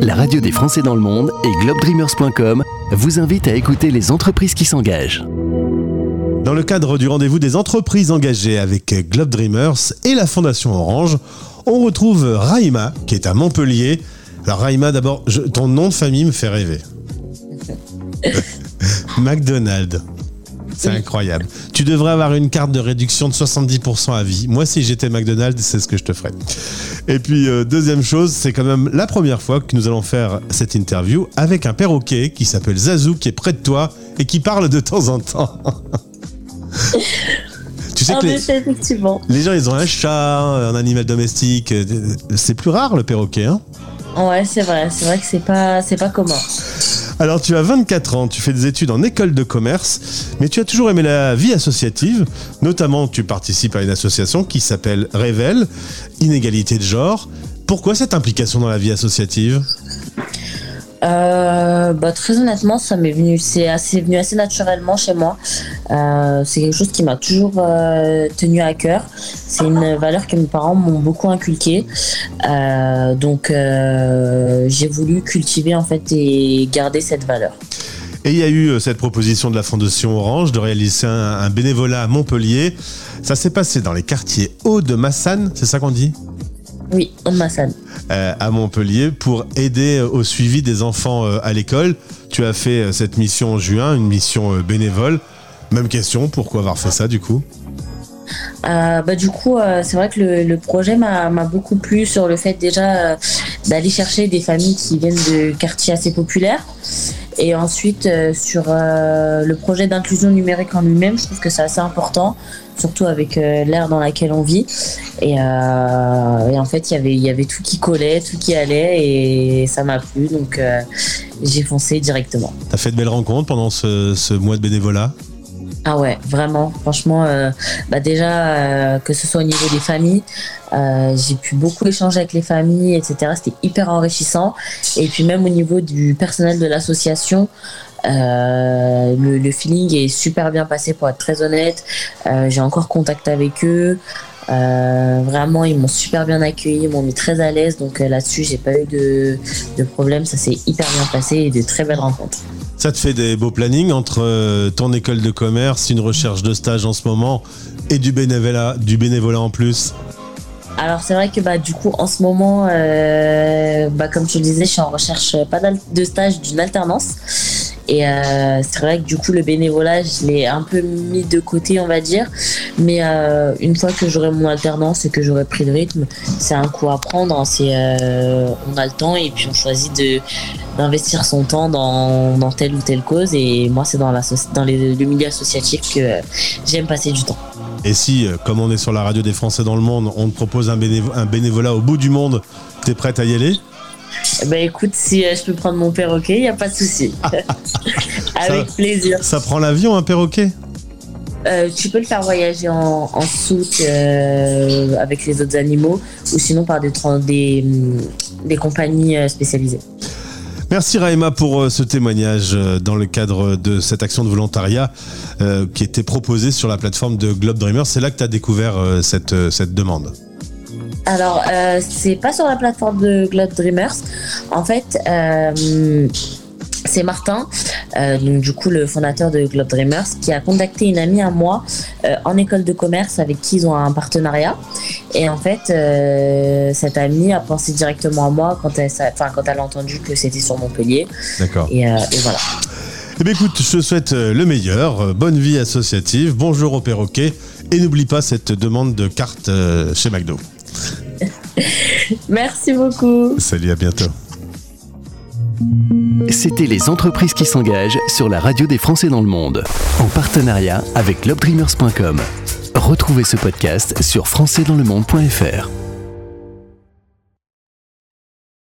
La radio des Français dans le monde et globedreamers.com vous invitent à écouter les entreprises qui s'engagent. Dans le cadre du rendez-vous des entreprises engagées avec Globe Dreamers et la Fondation Orange, on retrouve Raïma qui est à Montpellier. Alors Raïma, d'abord, ton nom de famille me fait rêver. McDonald's. C'est incroyable. Tu devrais avoir une carte de réduction de 70% à vie. Moi, si j'étais McDonald's, c'est ce que je te ferais. Et puis, euh, deuxième chose, c'est quand même la première fois que nous allons faire cette interview avec un perroquet qui s'appelle Zazou, qui est près de toi et qui parle de temps en temps. tu sais En que les, effet, effectivement. les gens, ils ont un chat, un animal domestique. C'est plus rare, le perroquet, hein? Ouais, c'est vrai. C'est vrai que c'est pas, c'est pas commun. Alors tu as 24 ans, tu fais des études en école de commerce, mais tu as toujours aimé la vie associative. Notamment, tu participes à une association qui s'appelle Révèle, Inégalité de genre. Pourquoi cette implication dans la vie associative? Euh, bah, très honnêtement, ça m'est venu, c'est assez venu assez naturellement chez moi. Euh, c'est quelque chose qui m'a toujours euh, tenu à cœur. C'est une valeur que mes parents m'ont beaucoup inculquée. Donc, j'ai voulu cultiver en fait et garder cette valeur. Et il y a eu euh, cette proposition de la Fondation Orange de réaliser un, un bénévolat à Montpellier. Ça s'est passé dans les quartiers hauts de Massane, c'est ça qu'on dit? Oui, on Massan. Euh, à Montpellier pour aider euh, au suivi des enfants à l'école. Tu as fait cette mission en juin, une mission bénévole. Même question, pourquoi avoir fait ça du coup? Euh, bah, du coup, euh, c'est vrai que le, projet m'a beaucoup plu sur le fait déjà euh, d'aller chercher des familles qui viennent de quartiers assez populaires. Et ensuite, sur le projet d'inclusion numérique en lui-même, je trouve que c'est assez important, surtout avec l'ère dans laquelle on vit. Et, en fait, il y avait- tout qui collait, tout qui allait, et ça m'a plu. Donc, j'ai foncé directement. T'as fait de belles rencontres pendant ce mois de bénévolat? Ah ouais, vraiment, franchement, euh, bah déjà euh, que ce soit au niveau des familles, euh, j'ai pu beaucoup échanger avec les familles, etc. C'était hyper enrichissant. Et puis même au niveau du personnel de l'association, le, feeling est super bien passé pour être très honnête. J'ai encore contact avec eux. Euh, vraiment, ils m'ont super bien accueilli, ils m'ont mis très à l'aise. Donc euh, là-dessus, j'ai pas eu de, de problème. Ça s'est hyper bien passé et de très belles rencontres. Ça te fait des beaux plannings entre euh, ton école de commerce, une recherche de stage en ce moment et du bénévolat, du bénévolat en plus? Alors c'est vrai que bah du coup en ce moment, euh, bah, comme je le disais, je suis en recherche pas de stage d'une alternance. Et euh, c'est vrai que du coup le bénévolat, je l'ai un peu mis de côté, on va dire. Mais euh, une fois que j'aurai mon alternance et que j'aurai pris le rythme, c'est un coup à prendre. hein. Euh, on a le temps et puis on choisit d'investir son temps dans, dans telle ou telle cause. Et moi, c'est dans, la, dans le milieu associatif que j'aime passer du temps. Et si, comme on est sur la radio des Français dans le monde, on te propose un, un bénévolat au bout du monde, t'es prête à y aller? Bah écoute, si euh, je peux prendre mon perroquet, il n'y a pas de souci. Avec plaisir. Ça prend l'avion, un perroquet? Euh, tu peux le faire voyager en, en soute euh, avec les autres animaux ou sinon par des, des compagnies spécialisées. Merci Raïma pour ce témoignage dans le cadre de cette action de volontariat qui était proposée sur la plateforme de Globe Dreamer. C'est là que tu as découvert cette, cette demande. Alors, euh, c'est pas sur la plateforme de Globe Dreamers. En fait, euh, c'est Martin, euh, donc du coup le fondateur de Globe Dreamers, qui a contacté une amie à moi euh, en école de commerce avec qui ils ont un partenariat. Et en fait, euh, cette amie a pensé directement à moi quand elle, s'a- enfin, quand elle a entendu que c'était sur Montpellier. D'accord. Et, et voilà. Eh bien écoute, je te souhaite le meilleur, bonne vie associative, bonjour au perroquet et n'oublie pas cette demande de carte chez McDo. Merci beaucoup. Salut, à bientôt. C'était les entreprises qui s'engagent sur la radio des Français dans le monde, en partenariat avec globedreamers.com. Retrouvez ce podcast sur françaisdanslemonde.fr.